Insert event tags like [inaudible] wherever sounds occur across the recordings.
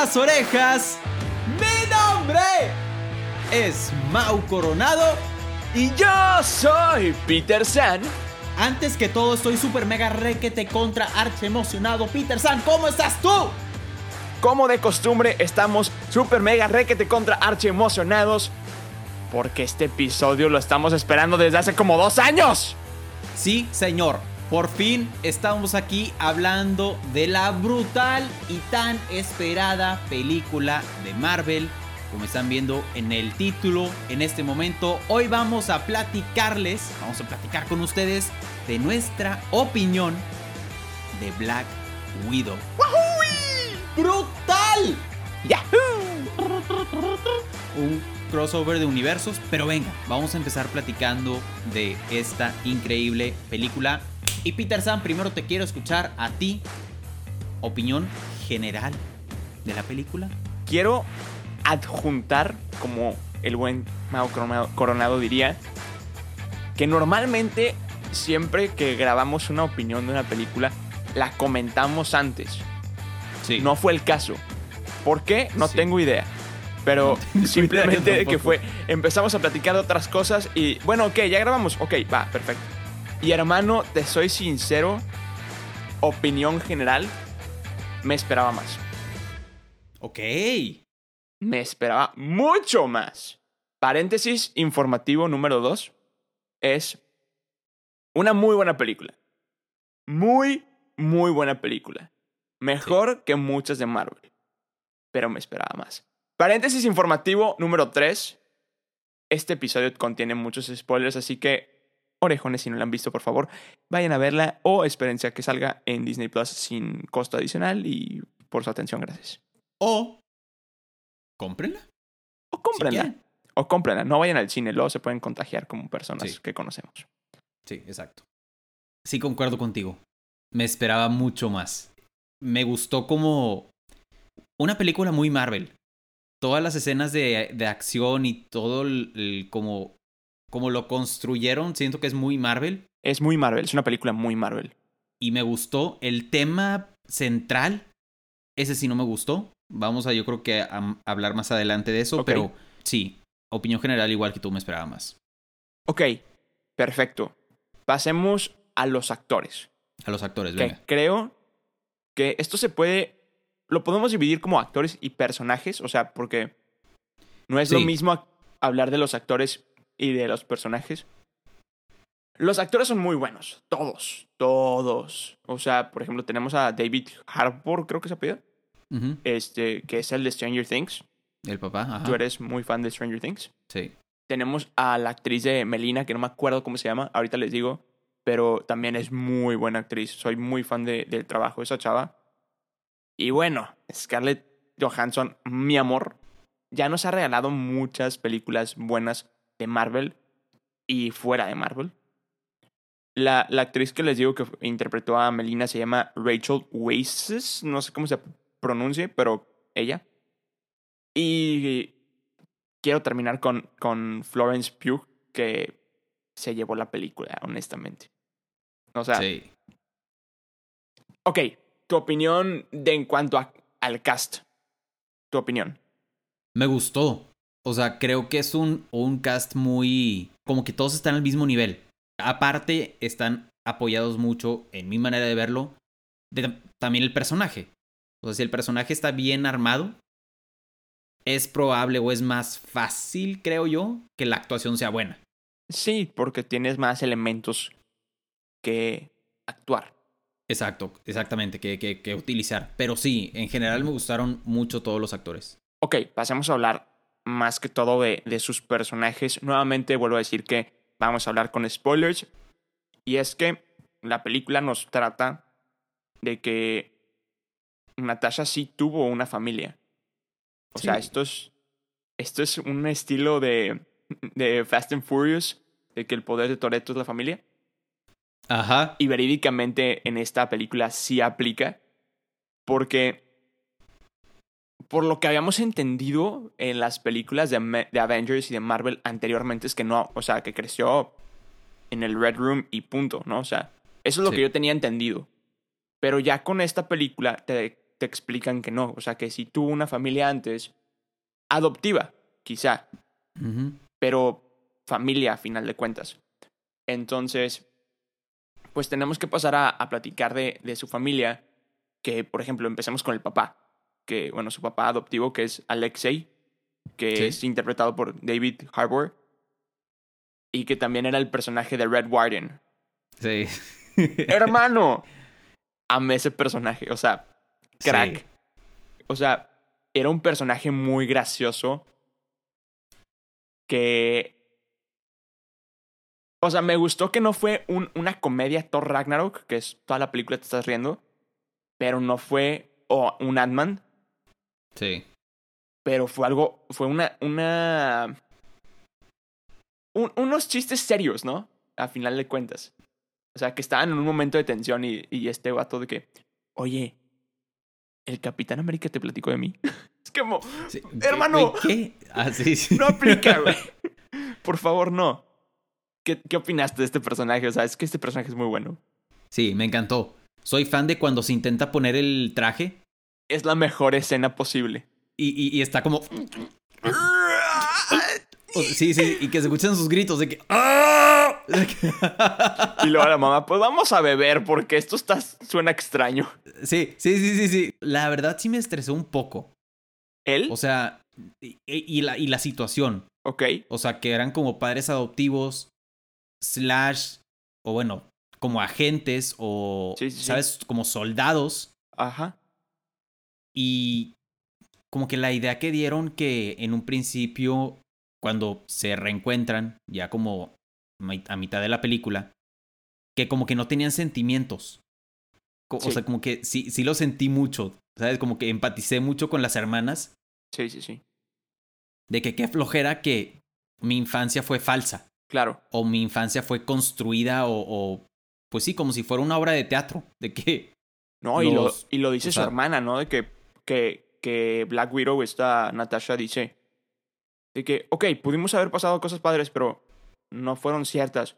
las orejas. Mi nombre es Mau Coronado. Y yo soy Peter San. Antes que todo, estoy super mega requete contra arche emocionado. Peter San, ¿cómo estás tú? Como de costumbre, estamos super mega requete contra archi emocionados. Porque este episodio lo estamos esperando desde hace como dos años. Sí, señor. Por fin estamos aquí hablando de la brutal y tan esperada película de Marvel. Como están viendo en el título, en este momento, hoy vamos a platicarles, vamos a platicar con ustedes de nuestra opinión de Black Widow. ¡Brutal! ¡Yahoo! Un crossover de universos, pero venga, vamos a empezar platicando de esta increíble película. Y Peter Sam, primero te quiero escuchar a ti. Opinión general de la película. Quiero adjuntar, como el buen Mao Coronado, diría, que normalmente siempre que grabamos una opinión de una película, la comentamos antes. Sí. No fue el caso. ¿Por qué? No Sí. tengo idea. Pero [laughs] simplemente idea que fue, empezamos a platicar de otras cosas y bueno, ok, ya grabamos, ok, va, perfecto. Y hermano, te soy sincero, opinión general, me esperaba más. Ok. Me esperaba mucho más. Paréntesis informativo número 2 es una muy buena película. Muy, muy buena película. Mejor que muchas de Marvel. Pero me esperaba más. Paréntesis informativo número 3. Este episodio contiene muchos spoilers, así que orejones, si no la han visto, por favor, vayan a verla o espérense a que salga en Disney Plus sin costo adicional y por su atención, gracias. O cómprenla. O cómprenla. o cómprenla. No vayan al cine, luego se pueden contagiar como personas Sí. que conocemos. Sí, exacto. Sí, concuerdo contigo. Me esperaba mucho más. Me gustó como una película muy Marvel. Todas las escenas de, de acción y todo el, el- como, como lo construyeron, siento que es muy Marvel. Es muy Marvel, es una película muy Marvel. Y me gustó el tema central. Ese sí no me gustó. Vamos a yo creo que a, a hablar más adelante de eso. Pero sí, opinión general igual que tú me esperaba más. Ok, perfecto. Pasemos a los actores. A los actores, Que venga. creo que esto se puede. Lo podemos dividir como actores y personajes. O sea, porque no es lo mismo hablar de los actores y de los personajes. Los actores son muy buenos. Todos. Todos. O sea, por ejemplo, tenemos a David Harbour, creo que se apellida. Ujú. Este, que es el de Stranger Things. El papá, ajá. Tú eres muy fan de Stranger Things. Sí. Tenemos a la actriz de Melina, que no me acuerdo cómo se llama, ahorita les digo, pero también es muy buena actriz. Soy muy fan de- del trabajo de esa chava. Y bueno, Scarlett Johansson, mi amor, ya nos ha regalado muchas películas buenas de Marvel y fuera de Marvel. La, la actriz que les digo que interpretó a Melina se llama Rachel Weisz, no sé cómo se pronuncie, pero ella. Y quiero terminar con, con Florence Pugh, que se llevó la película, honestamente. O sea, sí. ok, tu opinión de en cuanto a- al cast. Tu opinión. Me gustó. O sea, creo que es un, un cast muy... Como que todos están al mismo nivel. Aparte, están apoyados mucho, en mi manera de verlo, de también el personaje. O sea, si el personaje está bien armado, es probable o es más fácil, creo yo, que la actuación sea buena. Sí, porque tienes más elementos que actuar. Exacto, exactamente, que, que, que utilizar. Pero sí, en general me gustaron mucho todos los actores. Ok, pasemos a hablar más que todo de, de sus personajes. Nuevamente vuelvo a decir que vamos a hablar con spoilers. Y es que la película nos trata de que Natasha sí tuvo una familia. O sea, esto es, esto es un estilo de, de Fast and Furious, de que el poder de Toretto es la familia. Ajá. Y verídicamente en esta película sí aplica. Porque por lo que habíamos entendido en las películas de, de Avengers y de Marvel anteriormente es que no, o sea, que creció en el Red Room y punto, ¿no? O sea, eso es lo Sí. que yo tenía entendido. Pero ya con esta película te, te explican que no. O sea, que si tuvo una familia antes, adoptiva, quizá, pero familia a final de cuentas. Entonces, pues tenemos que pasar a, a platicar de, de su familia, que por ejemplo empecemos con el papá, que bueno, su papá adoptivo, que es Alexei, que Sí. es interpretado por David Harbour, y que también era el personaje de Red Warden. Sí. [laughs] Hermano, amé ese personaje, o sea, crack. Sí. O sea, era un personaje muy gracioso que... O sea, me gustó que no fue un- una comedia Thor Ragnarok, que es toda la película te estás riendo, pero no fue o un Ant-Man, Sí. pero fue algo, fue una, una... un- unos chistes serios, ¿no? A final de cuentas. O sea, que estaban en un momento de tensión y, y este vato de que, oye, ¿el Capitán América te platicó de mí? [laughs] es como, Sí. Hermano. ¿Qué? Ah, sí, sí. no aplica, güey. [laughs] Por favor, no. ¿Qué, ¿Qué opinaste de este personaje? O sea, es que este personaje es muy bueno. Sí, me encantó. Soy fan de cuando se intenta poner el traje Es la mejor escena posible. y, y- y está como... sí, sí, y que se escuchan sus gritos de que... Y luego la mamá, pues vamos a beber porque esto está, suena extraño. Sí, sí, sí, sí, sí. La verdad sí me estresó un poco. ¿Él? O sea, y, y la, y la situación. ok. O sea, que eran como padres adoptivos, slash, o bueno, como agentes, o, Sí, sí, sí. ¿sabes? Como soldados. Ajá. Y como que la idea que dieron que en un principio, cuando se reencuentran, ya como a mitad de la película, que como que no tenían sentimientos. Sí. O sea, como que sí, sí lo sentí mucho, ¿sabes? Como que empaticé mucho con las hermanas, Sí, sí, sí. de que qué flojera que mi infancia fue falsa, Claro. o mi infancia fue construida, o, o pues sí, como si fuera una obra de teatro, de que... No, y, lo, y lo dice o su hermana, ¿no? De que, que, que Black Widow, esta Natasha, dice de que, ok, pudimos haber pasado cosas padres, pero no fueron ciertas.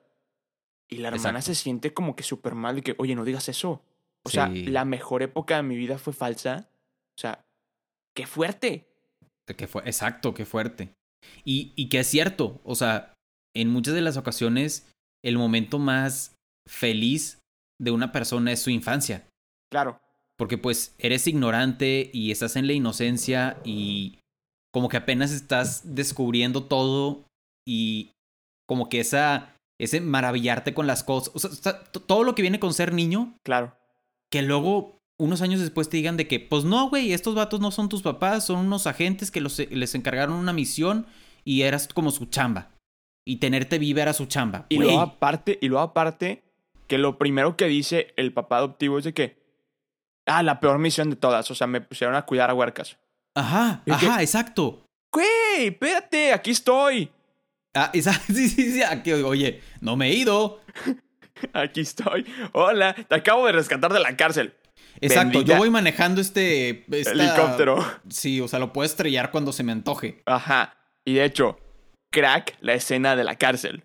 Y la hermana Exacto. se siente como que súper mal de que, oye, no digas eso. O sea, Sí. la mejor época de mi vida fue falsa. O sea, qué fuerte. Que fue, exacto, qué fuerte. Y, y que es cierto, o sea, en muchas de las ocasiones, el momento más feliz de una persona es su infancia. Claro. Porque pues eres ignorante y estás en la inocencia y como que apenas estás descubriendo todo y como que esa, ese maravillarte con las cosas, o sea, todo lo que viene con ser niño, Claro. que luego unos años después te digan de que, pues no, güey, estos vatos no son tus papás, son unos agentes que los, les encargaron una misión y eras como su chamba. Y tenerte viva era su chamba. Y Güey, luego aparte, y luego aparte, que lo primero que dice el papá adoptivo es de que, ah, la peor misión de todas. O sea, me pusieron a cuidar a huercas. Ajá, Es que- ajá, exacto. Güey, espérate, aquí estoy. Ah, [laughs] esa- sí, sí, sí, aquí, oye, no me he ido. [laughs] Aquí estoy. Hola, te acabo de rescatar de la cárcel. Exacto, Bendita- yo voy manejando este... esta- Helicóptero. Sí, o sea, lo puedo estrellar cuando se me antoje. Ajá. Y de hecho, crack la escena de la cárcel.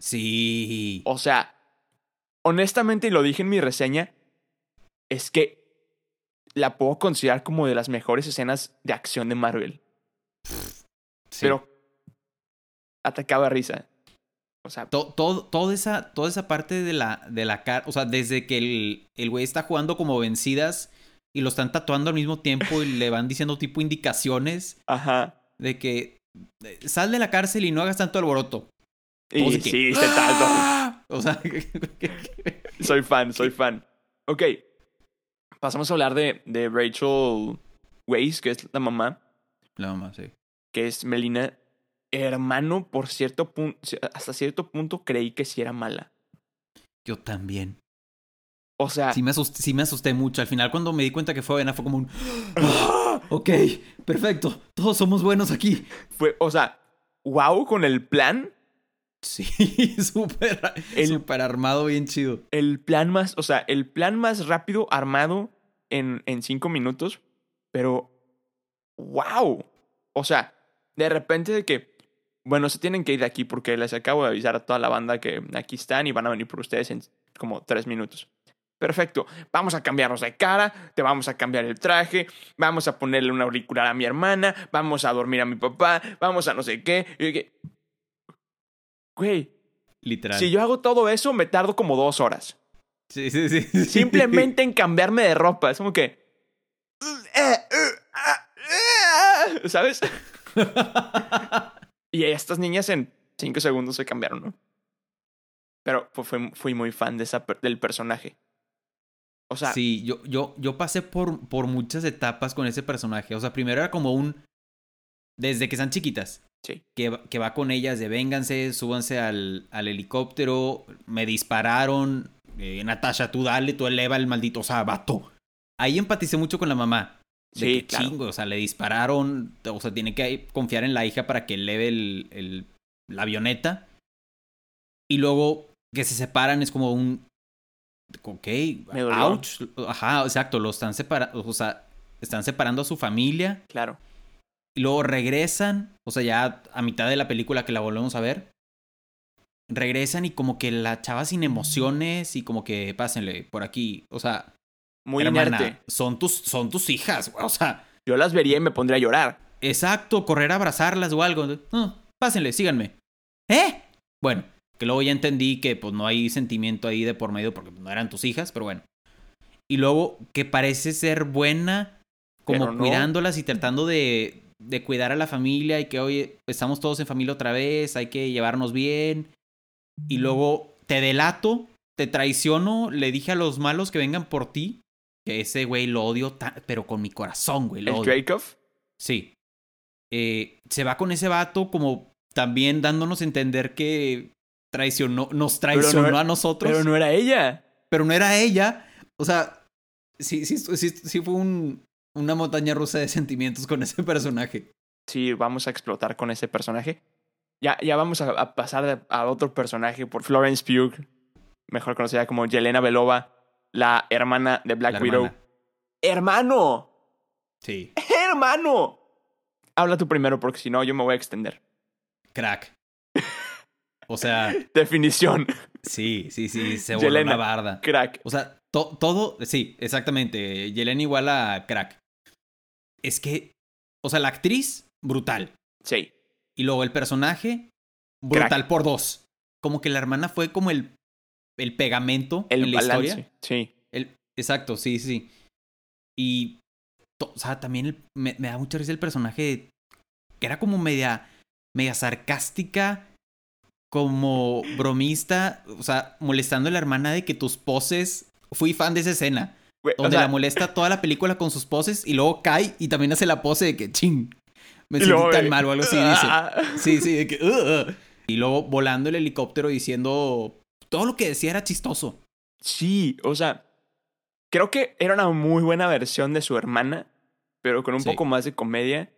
Sí. O sea, honestamente, y lo dije en mi reseña, es que la puedo considerar como de las mejores escenas de acción de Marvel. sí. Pero atacaba de risa. O sea, todo, toda, esa, toda esa parte de la, de la cara, o sea, desde que el, el güey está jugando como vencidas y lo están tatuando al mismo tiempo y le van diciendo tipo indicaciones ajá. de que eh, sal de la cárcel y no hagas tanto alboroto. Y Todos de que, sí. [laughs] O sea, [laughs] Soy fan, soy fan. Ok. Pasamos a hablar de, de Rachel Weisz, que es la mamá, la mamá, sí. que es Melina. Hermano, por cierto punto, hasta cierto punto creí que sí era mala. Yo también. O sea, Sí me, asusté, sí me asusté mucho. Al final, cuando me di cuenta que fue Vena, fue como un. [gasps] Ok, perfecto. Todos somos buenos aquí. fue, o sea, wow con el plan. [laughs] Sí, [laughs] súper El- súper armado, bien chido. El plan más, o sea, el plan más rápido armado en, en cinco minutos. Pero, wow. O sea, de repente de que, bueno, se tienen que ir de aquí porque les acabo de avisar a toda la banda que aquí están y van a venir por ustedes en como tres minutos. Perfecto, vamos a cambiarnos de cara, te vamos a cambiar el traje, vamos a ponerle un auricular a mi hermana, vamos a dormir a mi papá, vamos a no sé qué. Güey, Literal. si yo hago todo eso, me tardo como dos horas. Sí, sí, sí. sí. Simplemente en cambiarme de ropa. Es como que. ¿Sabes? [laughs] y estas niñas en cinco segundos se cambiaron, ¿no? Pero pues, fui, fui muy fan de esa, del personaje. O sea, Sí, yo, yo, yo pasé por, por muchas etapas con ese personaje. O sea, primero era como un. Desde que están chiquitas. Sí. Que, va- que va con ellas de vénganse, súbanse al, al helicóptero, me dispararon. eh, Natasha, tú dale, tú eleva el maldito. O sea, vato. Ahí empaticé mucho con la mamá. De Sí, que claro. chingo, o sea, le dispararon. O sea, tiene que confiar en la hija para que eleve el, el- la avioneta. Y luego que se separan es como un. Ok, ouch. Ajá, exacto, lo están separando. O sea, están separando a su familia. Claro. Y luego regresan, o sea, ya a mitad de la película que la volvemos a ver. Regresan y como que la chava sin emociones y como que pásenle por aquí. O sea, Muy hermana, inerte. son tus, son tus hijas. O sea, Yo las vería y me pondría a llorar. exacto, correr a abrazarlas o algo. No, pásenle, síganme. ¿Eh? Bueno, que luego ya entendí que pues no hay sentimiento ahí de por medio porque no eran tus hijas, pero bueno. Y luego que parece ser buena, como no. cuidándolas y tratando de, de cuidar a la familia y que hoy estamos todos en familia otra vez, hay que llevarnos bien. Y luego te delato, te traiciono, le dije a los malos que vengan por ti, que ese güey lo odio, pero con mi corazón, güey, lo El odio. Sí. Eh, se va con ese vato como también dándonos a entender que traicionó, nos traicionó era- a nosotros, Pero no era ella. pero no era ella. O sea, sí, sí, sí, sí fue un, una montaña rusa de sentimientos con ese personaje. Sí, vamos a explotar con ese personaje. Ya, ya vamos a, a pasar a otro personaje por Florence Pugh, mejor conocida como Yelena Belova, la hermana de Black La Widow. hermana. ¡Hermano! Sí, ¡Hermano! Habla tú primero porque si no yo me voy a extender. crack. O sea, [laughs] Definición. sí, sí, sí, se Yelena. una barda. Crack. O sea, to- todo, sí, exactamente. Yelena igual a crack. Es que, o sea, la actriz, brutal. Sí. Y luego el personaje, brutal por dos. Como que la hermana fue como el, el pegamento El en la balance. historia. Sí. El, exacto, sí, sí. Y, to- o sea, también el- me, me da mucha risa el personaje que era como media, media sarcástica, como bromista, o sea, molestando a la hermana de que tus poses. Fui fan de esa escena, O donde sea, la molesta toda la película con sus poses y luego cae y también hace la pose de que ching. Me luego, tan mal o algo así, dice. ah, Sí, sí, de que. Y luego volando el helicóptero diciendo. Todo lo que decía era chistoso. Sí, o sea, creo que era una muy buena versión de su hermana, pero con un Sí. poco más de comedia.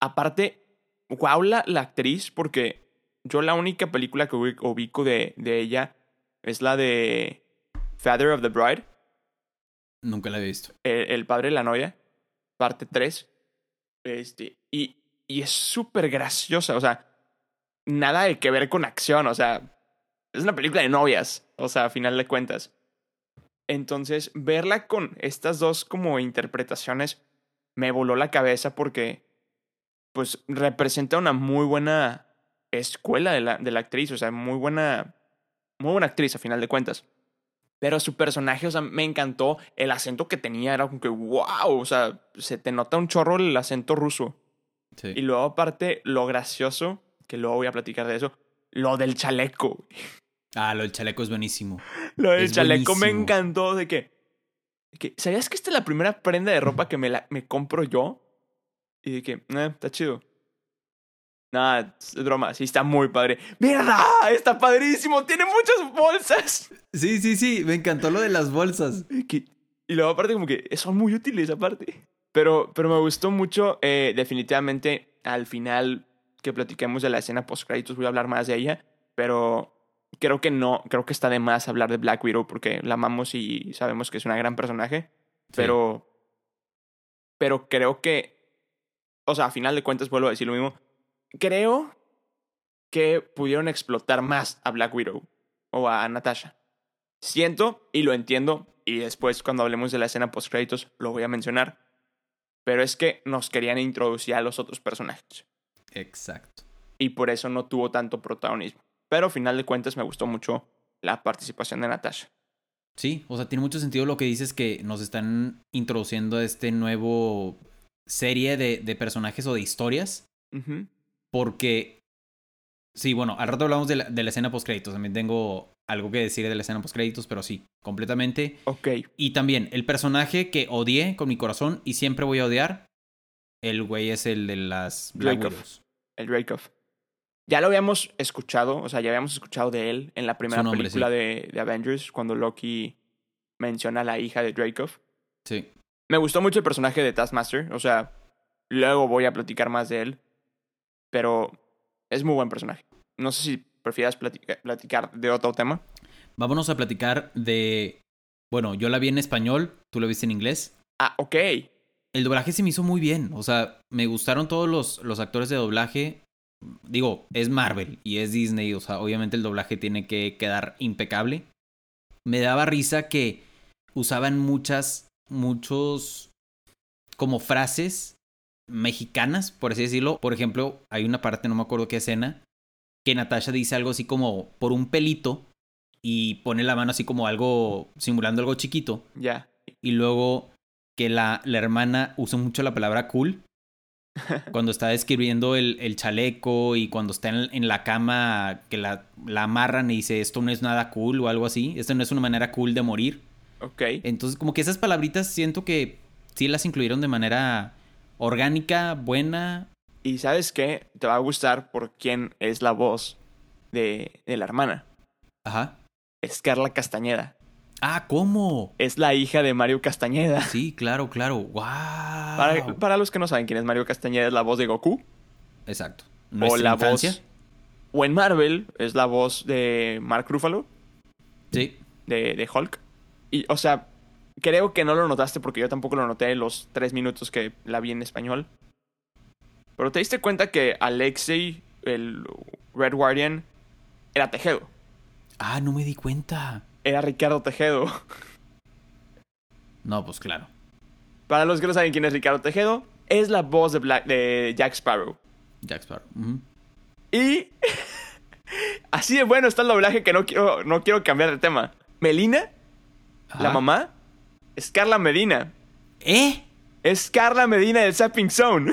Aparte, wow la, la actriz, porque yo la única película que ubi- ubico de, de ella es la de Father of the Bride, Nunca la he visto. el, padre de la novia, parte 3. Este, y, y es súper graciosa, o sea, nada de que ver con acción, o sea, es una película de novias, o sea, a final de cuentas. Entonces, verla con estas dos como interpretaciones me voló la cabeza porque, pues, representa una muy buena escuela de la, de la actriz, o sea, muy buena, muy buena actriz a final de cuentas. Pero su personaje, o sea, me encantó el acento que tenía, era como que, wow, o sea, se te nota un chorro el acento ruso. Sí. Y luego aparte, lo gracioso, que luego voy a platicar de eso, lo del chaleco. Ah, lo del chaleco es buenísimo. Lo del Es chaleco me encantó de que, de que, ¿sabías que esta es la primera prenda de ropa que me, la, me compro yo? Y de que, eh, está chido. Nada, es broma, sí está muy padre. ¡Mierda! Está padrísimo, tiene muchas bolsas. Sí, sí, sí. Me encantó lo de las bolsas. Y que- y luego aparte como que son muy útiles aparte. Pero, pero me gustó mucho, eh, definitivamente, al final que platiquemos de la escena post créditos voy a hablar más de ella, pero creo que no, creo que está de más hablar de Black Widow porque la amamos y sabemos que es una gran personaje, pero, pero creo que, o sea, a final de cuentas vuelvo a decir lo mismo, creo que pudieron explotar más a Black Widow o a Natasha. Siento y lo entiendo y después cuando hablemos de la escena post créditos lo voy a mencionar. Pero es que nos querían introducir a los otros personajes. Exacto. Y por eso no tuvo tanto protagonismo. Pero al final de cuentas me gustó mucho la participación de Natasha. Sí, o sea, tiene mucho sentido lo que dices que nos están introduciendo a este nuevo serie de, de personajes o de historias. Ujú. Porque, sí, bueno, al rato hablamos de la, de la escena post créditos. También tengo algo que decir de la escena post créditos, pero sí, completamente. Ok. Y también el personaje que odié con mi corazón y siempre voy a odiar, el güey es el de las Black. El Dreykov. Ya lo habíamos escuchado, o sea, ya habíamos escuchado de él en la primera nombre, película de, de Avengers, cuando Loki menciona a la hija de Dreykov. Sí. Me gustó mucho el personaje de Taskmaster, o sea, luego voy a platicar más de él, pero es muy buen personaje. No sé si prefieras platica- platicar de otro tema. Vámonos a platicar de. Bueno, yo la vi en español, tú la viste en inglés. Ah, ok. El doblaje se me hizo muy bien. O sea, me gustaron todos los, los actores de doblaje. Digo, es Marvel y es Disney. O sea, obviamente el doblaje tiene que quedar impecable. Me daba risa que usaban muchas, muchos como frases mexicanas, por así decirlo. Por ejemplo, hay una parte, no me acuerdo qué escena, que Natasha dice algo así como por un pelito y pone la mano así como algo, simulando algo chiquito Ya. y luego que la, la hermana usa mucho la palabra cool [laughs] cuando está describiendo el, el chaleco y cuando está en, en la cama que la, la amarran y dice esto no es nada cool o algo así, esto no es una manera cool de morir. Ok. Entonces como que esas palabritas siento que sí las incluyeron de manera orgánica, buena. Y sabes qué? Te va a gustar por quién es la voz de, de la hermana. Ajá. Es Carla Castañeda. Ah, ¿cómo? Es la hija de Mario Castañeda. Sí, claro, claro. ¡Wow! Para, para los que no saben quién es Mario Castañeda, es la voz de Goku. Exacto. O la infancia. voz. O en Marvel es la voz de Mark Ruffalo, Sí. de, de Hulk. Y, o sea, creo que no lo notaste porque yo tampoco lo noté en los tres minutos que la vi en español. Pero te diste cuenta que Alexei, el Red Guardian, era Tejedo. Ah, no me di cuenta. Era Ricardo Tejedo. No, pues claro. Para los que no saben quién es Ricardo Tejedo, es la voz de, Black- de Jack Sparrow. Jack Sparrow. Y [laughs] así de bueno está el doblaje que no quiero, no quiero cambiar de tema. Melina, la mamá, es Carla Medina. ¿Eh? Es Carla Medina del Zapping Zone.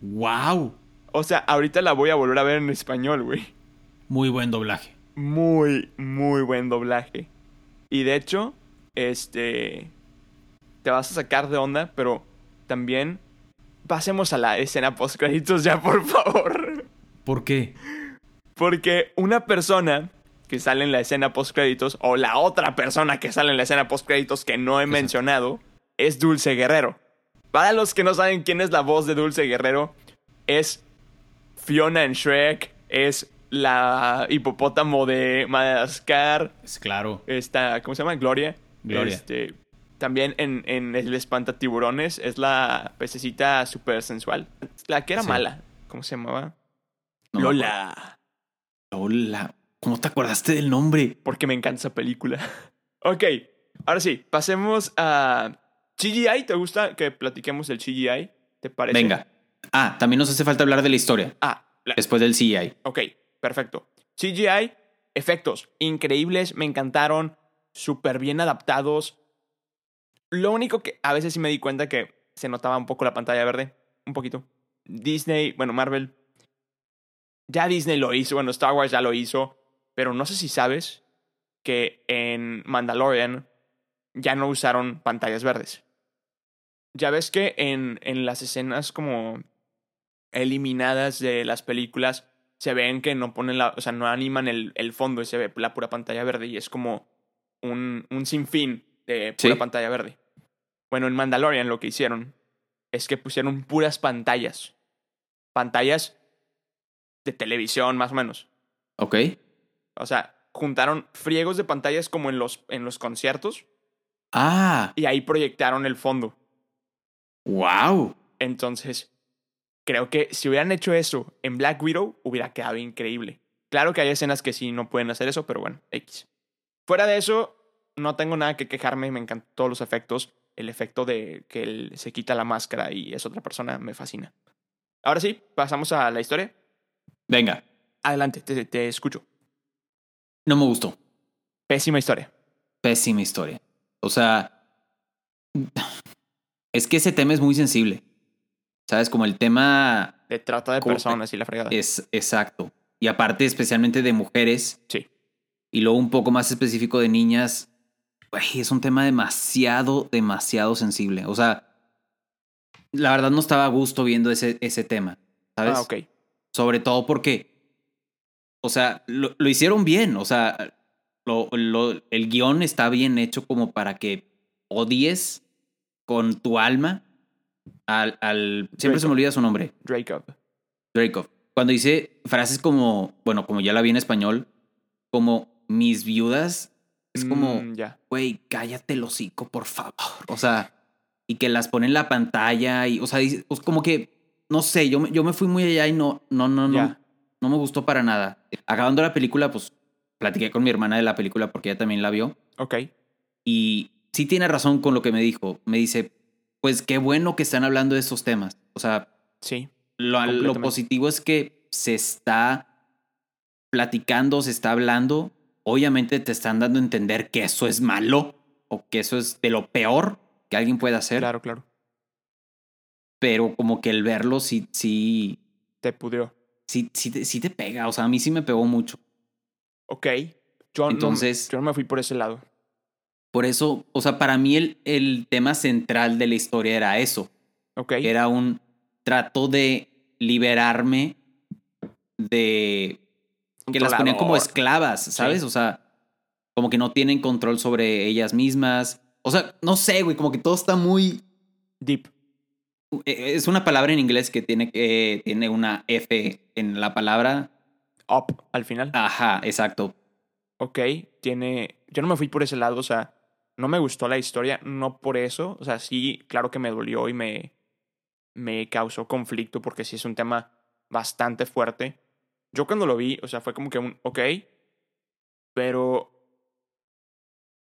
¡Wow! O sea, ahorita la voy a volver a ver en español, güey. Muy buen doblaje. Muy, muy buen doblaje. Y de hecho, este. Te vas a sacar de onda, pero también. Pasemos a la escena post créditos ya, por favor. ¿Por qué? Porque una persona que sale en la escena post créditos, o la otra persona que sale en la escena post créditos que no he mencionado, es Dulce Guerrero. Para los que no saben quién es la voz de Dulce Guerrero, es Fiona en Shrek, es la hipopótamo de Madagascar, Es claro. esta, ¿cómo se llama? Gloria. Gloria. Este, también en, en El Espantatiburones es la pececita súper sensual. La que era Sí. mala. ¿Cómo se llamaba? No Lola. Lola. ¿Cómo te acordaste del nombre? Porque me encanta esa película. [laughs] ok, ahora sí, pasemos a CGI. ¿Te gusta que platiquemos del CGI? ¿Te parece? Venga. Ah, también nos hace falta hablar de la historia. Ah, la- Después del CGI. ok, perfecto. CGI, efectos increíbles, me encantaron, súper bien adaptados. Lo único que a veces sí me di cuenta que se notaba un poco la pantalla verde, un poquito. Disney, bueno, Marvel. Ya Disney lo hizo, bueno, Star Wars ya lo hizo, pero no sé si sabes que en Mandalorian ya no usaron pantallas verdes. Ya ves que en, en las escenas como eliminadas de las películas se ven que no ponen la, o sea, no animan el, el fondo y se ve la pura pantalla verde y es como un, un sinfín de pura Sí. pantalla verde. Bueno, en Mandalorian lo que hicieron es que pusieron puras pantallas. Pantallas de televisión, más o menos. ¿Ok? O sea, juntaron friegos de pantallas como en los, en los conciertos Ah, y ahí proyectaron el fondo. wow. Entonces, creo que si hubieran hecho eso en Black Widow, hubiera quedado increíble. Claro que hay escenas que sí no pueden hacer eso, pero bueno, X. Fuera de eso, no tengo nada que quejarme, me encantan todos los efectos. El efecto de que él se quita la máscara y es otra persona me fascina. Ahora sí, pasamos a la historia. Venga, Adelante, te, te escucho. No me gustó. Pésima historia. Pésima historia. O sea, es que ese tema es muy sensible. ¿Sabes? Como el tema De trata de personas y la fregada. es exacto. Y aparte, especialmente de mujeres, Sí. y luego un poco más específico de niñas, güey, es un tema demasiado, demasiado sensible. O sea, la verdad no estaba a gusto viendo ese, ese tema, ¿sabes? Ah, ok. Sobre todo porque, o sea, lo, lo hicieron bien. O sea, lo, lo- el guion está bien hecho como para que odies con tu alma al... al siempre se me olvida su nombre. Jacob. Dracov. Cuando dice frases como, bueno, como ya la vi en español, como mis viudas, es como, Mm, güey, cállate el hocico, por favor. O sea, y que las pone en la pantalla y, o sea, dice- pues, como que, no sé, yo, me- yo me fui muy allá y no, no, no, no. No me gustó para nada. Acabando la película, pues platiqué con mi hermana de la película porque ella también la vio Ok. y sí tiene razón con lo que me dijo. Me dice, pues qué bueno que están hablando de esos temas. O sea, Sí. lo, lo positivo es que se está platicando, se está hablando. Obviamente te están dando a entender que eso es malo o que eso es de lo peor que alguien puede hacer. Claro, claro. Pero como que el verlo sí, sí, Te pudrió. Sí, sí, te, sí te pega. O sea, a mí sí me pegó mucho. Ok. Yo, no- Entonces- yo no me fui por ese lado. Por eso, o sea, para mí el, el tema central de la historia era eso. Ok. Era un trato de liberarme de que las ponían como esclavas, ¿sabes? Sí. O sea, como que no tienen control sobre ellas mismas. O sea, no sé, güey, como que todo está muy... Deep. Eh, Es una palabra en inglés que tiene, que tiene una F en la palabra. Up al final. Ajá, exacto. Ok. Tiene. Yo no me fui por ese lado. O sea, no me gustó la historia. No por eso. O sea, sí, claro que me dolió y me. Me causó conflicto porque sí es un tema bastante fuerte. Yo cuando lo vi, o sea, fue como que un. Ok. Pero.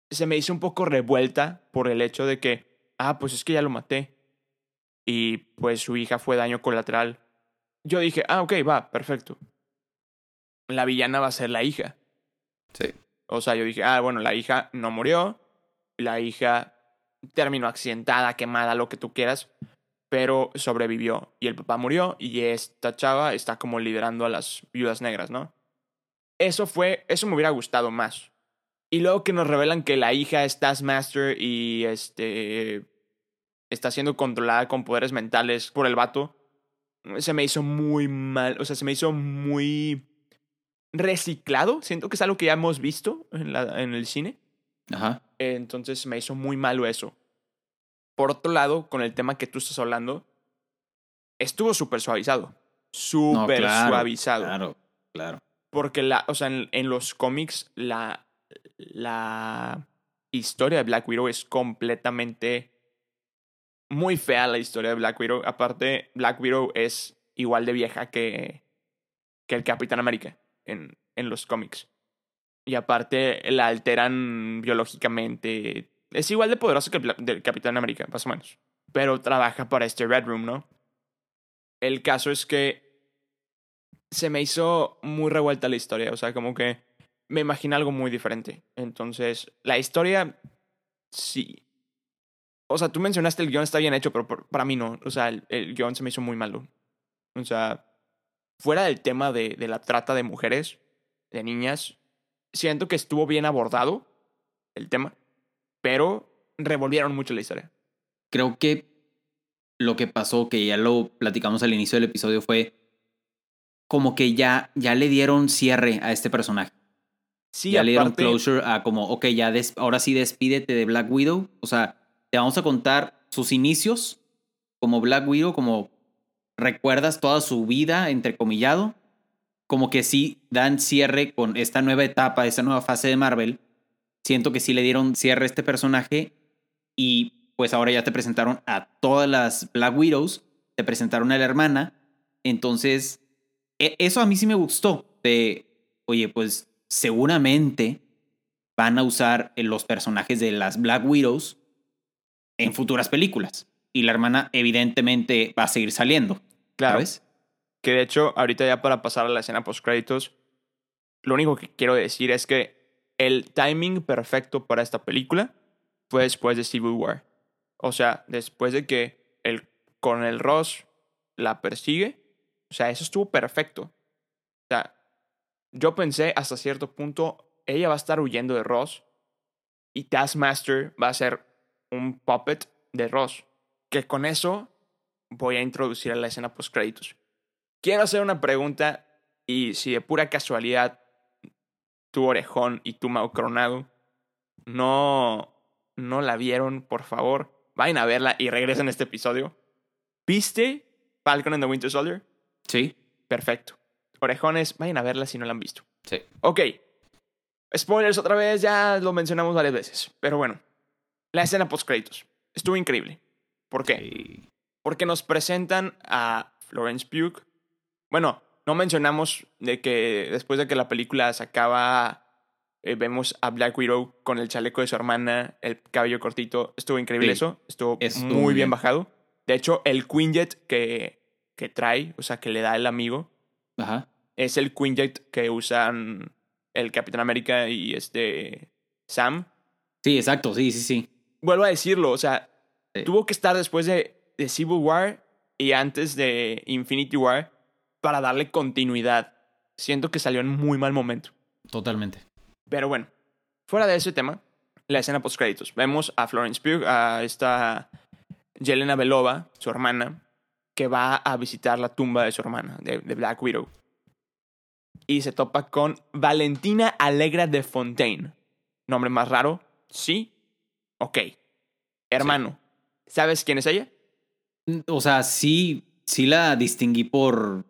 Se me hizo un poco revuelta por el hecho de que. Ah, pues es que ya lo maté. Y pues su hija fue daño colateral. Yo dije, ah, ok, va, perfecto. La villana va a ser la hija. Sí. O sea, yo dije, ah, bueno, la hija no murió. La hija terminó accidentada, quemada, lo que tú quieras. Pero sobrevivió. Y el papá murió. Y esta chava está como liderando a las viudas negras, ¿no? Eso fue. Eso me hubiera gustado más. Y luego que nos revelan que la hija es Taskmaster y este. Está siendo controlada con poderes mentales por el vato. Se me hizo muy mal. O sea, se me hizo muy reciclado. Siento que es algo que ya hemos visto en, la, en el cine. Ajá. Entonces me hizo muy malo eso. Por otro lado, con el tema que tú estás hablando, estuvo súper suavizado. No, Súper claro, suavizado. Claro, claro. Porque la, o sea, en, en los cómics, la, la historia de Black Widow es completamente muy fea la historia de Black Widow. Aparte, Black Widow es igual de vieja que, que el Capitán América en, en los cómics. Y aparte, la alteran biológicamente. Es igual de poderosa que el Capitán América, más o menos. Pero trabaja para este Red Room, ¿no? El caso es que se me hizo muy revuelta la historia. O sea, como que me imaginé algo muy diferente. Entonces, la historia, sí. O sea, tú mencionaste el guion está bien hecho, pero por- para mí no. O sea, el, el guion se me hizo muy malo. O sea, fuera del tema de, de la trata de mujeres, de niñas, siento que estuvo bien abordado el tema, pero revolvieron mucho la historia. Creo que lo que pasó, que ya lo platicamos al inicio del episodio, fue como que ya, ya le dieron cierre a este personaje. Sí, ya le dieron closure a como, ok, ya des- ahora sí despídete de Black Widow. O sea, te vamos a contar sus inicios como Black Widow, como recuerdas toda su vida, entrecomillado. Como que sí dan cierre con esta nueva etapa, esta nueva fase de Marvel. Siento que sí le dieron cierre a este personaje y pues ahora ya te presentaron a todas las Black Widows, te presentaron a la hermana. Entonces, e- eso a mí sí me gustó. De, oye, pues seguramente van a usar los personajes de las Black Widows en futuras películas. Y la hermana evidentemente va a seguir saliendo. Claro. ¿Sabes? Que de hecho, ahorita ya para pasar a la escena post créditos, lo único que quiero decir es que el timing perfecto para esta película fue después de Civil War. O sea, después de que el Coronel Ross la persigue, o sea, eso estuvo perfecto. O sea, yo pensé hasta cierto punto, ella va a estar huyendo de Ross y Taskmaster va a ser un puppet de Ross. Que con eso voy a introducir a la escena post créditos. Quiero hacer una pregunta y si de pura casualidad tu orejón y tu Mau Coronado no, no la vieron, por favor, vayan a verla y regresen a este episodio. ¿Viste Falcon and the Winter Soldier? Sí. Perfecto. Orejones, vayan a verla si no la han visto. Sí. Ok. Spoilers otra vez, ya lo mencionamos varias veces. Pero bueno, la escena post créditos estuvo increíble. ¿Por qué? Sí. Porque nos presentan a Florence Pugh. Bueno, no mencionamos de que después de que la película se acaba, eh, vemos a Black Widow con el chaleco de su hermana, el cabello cortito. Estuvo increíble Sí. eso. Estuvo, Estuvo muy muy bien bien. bajado. De hecho, el Quinjet que, que trae, o sea, que le da el amigo, Ajá. es el Quinjet que usan el Capitán América y este Sam. Sí, exacto. Sí, sí, sí. Vuelvo a decirlo, o sea, Sí. tuvo que estar después de, de Civil War y antes de Infinity War para darle continuidad. Siento que salió en muy mal momento. Totalmente. Pero bueno, fuera de ese tema, la escena post créditos. Vemos a Florence Pugh, a esta Yelena Belova, su hermana, que va a visitar la tumba de su hermana, de, de Black Widow. Y se topa con Valentina Alegra de Fontaine. Nombre más raro, sí. Ok. Hermano, ¿sabes quién es ella? O sea, sí, sí la distinguí por,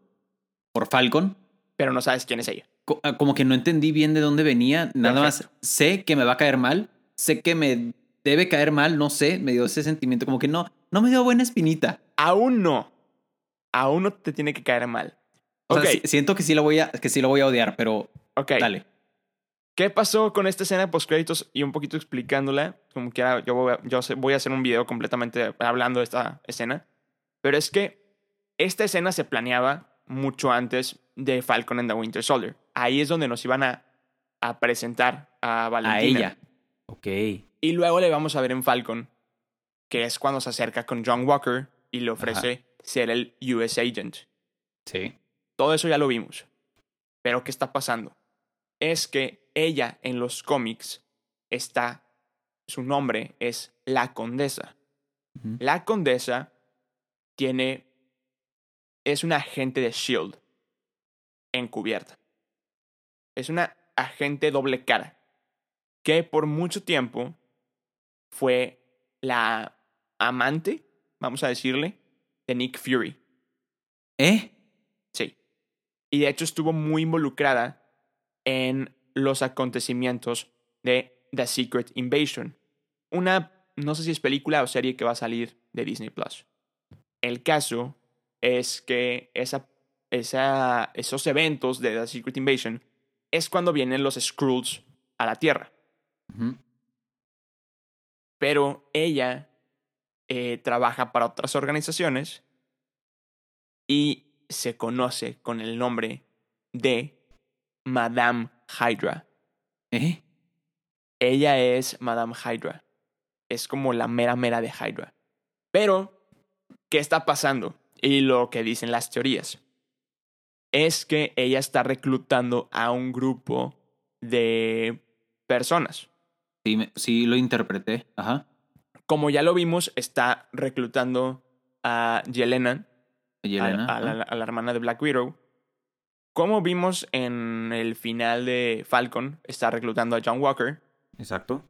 por Falcon. Pero no sabes quién es ella. Co- ah, Como que no entendí bien de dónde venía. Nada más sé que me va a caer mal. Sé que me debe caer mal. No sé. Me dio ese sentimiento como que no, no me dio buena espinita. Aún no. Aún no te tiene que caer mal. O ok, sea, siento que sí lo voy a, que sí lo voy a odiar, pero ok. dale. ¿Qué pasó con esta escena post créditos y un poquito explicándola? Como quiera, yo voy a, yo voy a hacer un video completamente hablando de esta escena. Pero es que esta escena se planeaba mucho antes de Falcon and the Winter Soldier. Ahí es donde nos iban a, a presentar a Valentina. A ella. Ok. Y luego le vamos a ver en Falcon, que es cuando se acerca con John Walker y le ofrece ser el US Agent. Sí. Todo eso ya lo vimos. Pero ¿qué está pasando? Es que ella en los cómics está, su nombre es la condesa. La condesa tiene, es una agente de Shield encubierta. Es una agente doble cara que por mucho tiempo fue la amante, vamos a decirle, de Nick Fury. ¿Eh? Sí. Y de hecho estuvo muy involucrada en los acontecimientos de The Secret Invasion. Una, no sé si es película o serie que va a salir de Disney Plus. El caso es que esa, esa, esos eventos de The Secret Invasion es cuando vienen los Skrulls a la Tierra. Pero ella eh, trabaja para otras organizaciones y se conoce con el nombre de Madame Hydra. ¿Eh? Ella es Madame Hydra. Es como la mera mera de Hydra. Pero, ¿qué está pasando? Y lo que dicen las teorías es que ella está reclutando a un grupo de personas. Sí, me- sí lo interpreté. Ajá. Como ya lo vimos, está reclutando a Yelena, a- la, a la hermana de Black Widow. Como vimos en el final de Falcon, está reclutando a John Walker. Exacto.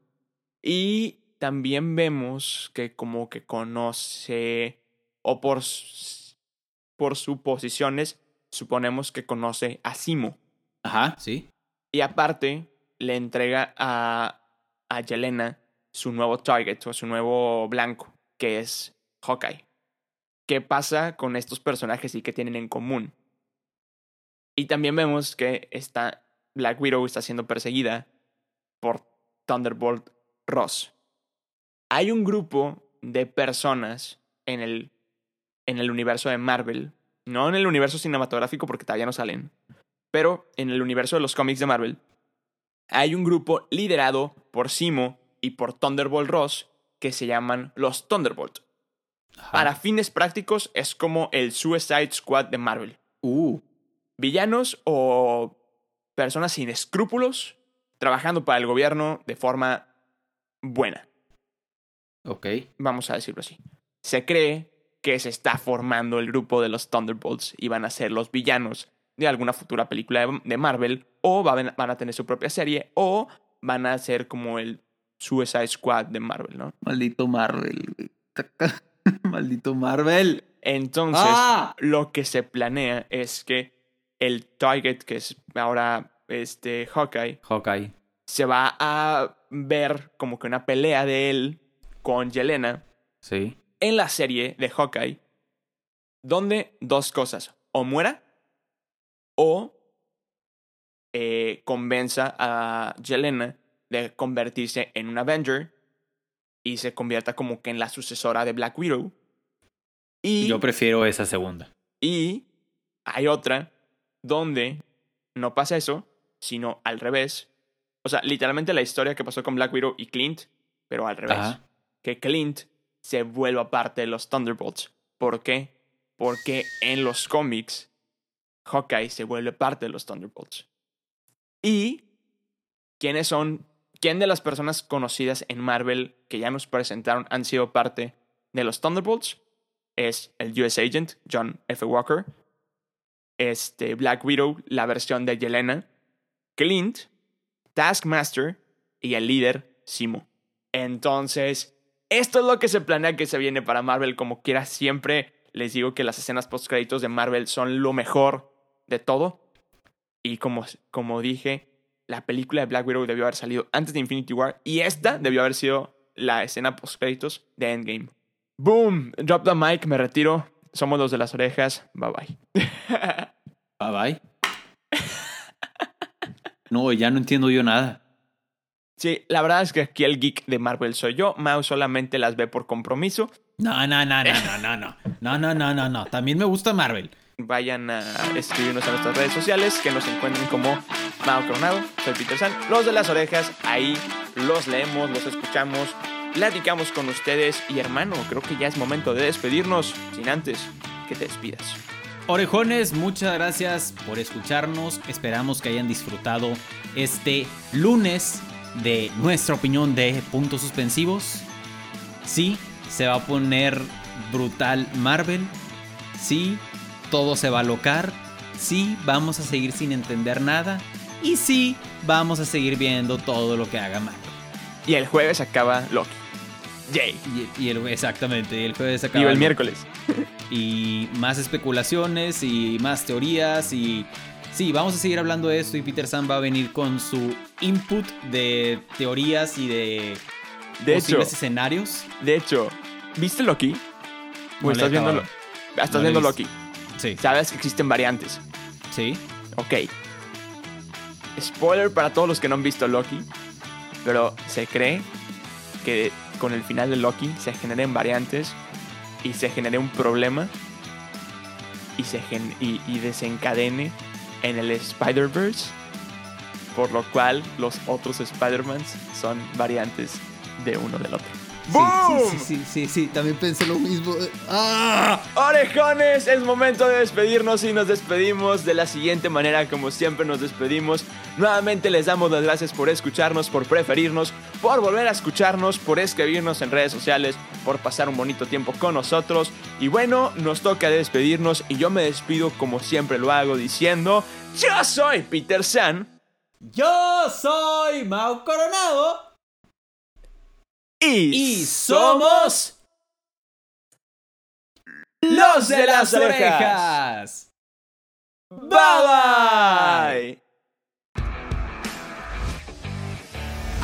Y también vemos que como que conoce, o por, por suposiciones, suponemos que conoce a Simo. Ajá, sí. Y aparte, le entrega a, a Yelena su nuevo target o su nuevo blanco, que es Hawkeye. ¿Qué pasa con estos personajes y qué tienen en común? Y también vemos que esta Black Widow está siendo perseguida por Thunderbolt Ross. Hay un grupo de personas en el, en el universo de Marvel, no en el universo cinematográfico porque todavía no salen, pero en el universo de los cómics de Marvel, hay un grupo liderado por Simo y por Thunderbolt Ross que se llaman los Thunderbolt. Para fines prácticos es como el Suicide Squad de Marvel. Uh. Villanos o personas sin escrúpulos trabajando para el gobierno de forma buena. Ok. Vamos a decirlo así. Se cree que se está formando el grupo de los Thunderbolts y van a ser los villanos de alguna futura película de Marvel o van a tener su propia serie o van a ser como el Suicide Squad de Marvel, ¿no? Maldito Marvel. [laughs] Maldito Marvel. Entonces, ¡Ah! lo que se planea es que el Target, que es ahora este Hawkeye, Hawkeye. se va a ver como que una pelea de él con Yelena Sí. en la serie de Hawkeye, donde dos cosas, o muera o eh, convenza a Yelena de convertirse en un Avenger y se convierta como que en la sucesora de Black Widow. Y, Yo prefiero esa segunda. y hay otra donde no pasa eso, sino al revés. O sea, literalmente la historia que pasó con Black Widow y Clint, pero al revés. Ajá. Que Clint se vuelva parte de los Thunderbolts. ¿Por qué? Porque en los cómics, Hawkeye se vuelve parte de los Thunderbolts. ¿Y quiénes son? ¿Quién de las personas conocidas en Marvel que ya nos presentaron han sido parte de los Thunderbolts? Es el US Agent, John F. Walker. Este, Black Widow, la versión de Yelena. Clint, Taskmaster y el líder, Simo. Entonces, esto es lo que se planea que se viene para Marvel. Como quiera, siempre les digo que las escenas post-créditos de Marvel son lo mejor de todo. Y como, como dije, la película de Black Widow debió haber salido antes de Infinity War. Y esta debió haber sido la escena post-créditos de Endgame. Boom, drop the mic, me retiro. Somos los de las orejas. Bye bye. [laughs] Bye bye. No, ya no entiendo yo nada. Sí, la verdad es que aquí el geek de Marvel soy yo. Mao solamente las ve por compromiso. No, no, no, no, no, no, no. No, no, no, no, no. También me gusta Marvel. Vayan a escribirnos a nuestras redes sociales que nos encuentren como Mao Coronado. Soy Peter San. Los de las orejas, ahí los leemos, los escuchamos, platicamos con ustedes. Y hermano, creo que ya es momento de despedirnos. Sin antes que te despidas. Orejones, muchas gracias por escucharnos. Esperamos que hayan disfrutado este lunes de nuestra opinión de puntos suspensivos. Sí, se va a poner brutal Marvel. Sí, todo se va a locar. Sí, vamos a seguir sin entender nada. Y sí, vamos a seguir viendo todo lo que haga Marvel. Y el jueves acaba Loki. Yay. Y, y el, exactamente, y el jueves acaba Viva el miércoles. [laughs] y más especulaciones y más teorías y sí, vamos a seguir hablando de esto y Peter San va a venir con su input de teorías y de, De hecho, posibles escenarios. de hecho, ¿viste Loki? ¿O No estás he viendo, estás No viendo. Loki? Sí, Sabes que existen variantes. sí. Ok. Spoiler para todos los que no han visto Loki. Pero se cree que con el final de Loki se generen variantes y se genere un problema y, se gen- y, y desencadene en el Spider-Verse. Por lo cual los otros Spider-Mans son variantes de uno del otro. Sí, ¡Boom! sí, sí, sí, sí, sí, también pensé lo mismo. ¡Ah! Orejones, es momento de despedirnos y nos despedimos de la siguiente manera como siempre nos despedimos. Nuevamente les damos las gracias por escucharnos, por preferirnos, por volver a escucharnos, por escribirnos en redes sociales, por pasar un bonito tiempo con nosotros. Y bueno, nos toca despedirnos y yo me despido como siempre lo hago diciendo, yo soy Peter San Yo soy Mau Coronado y, y somos los de las orejas. Bye bye.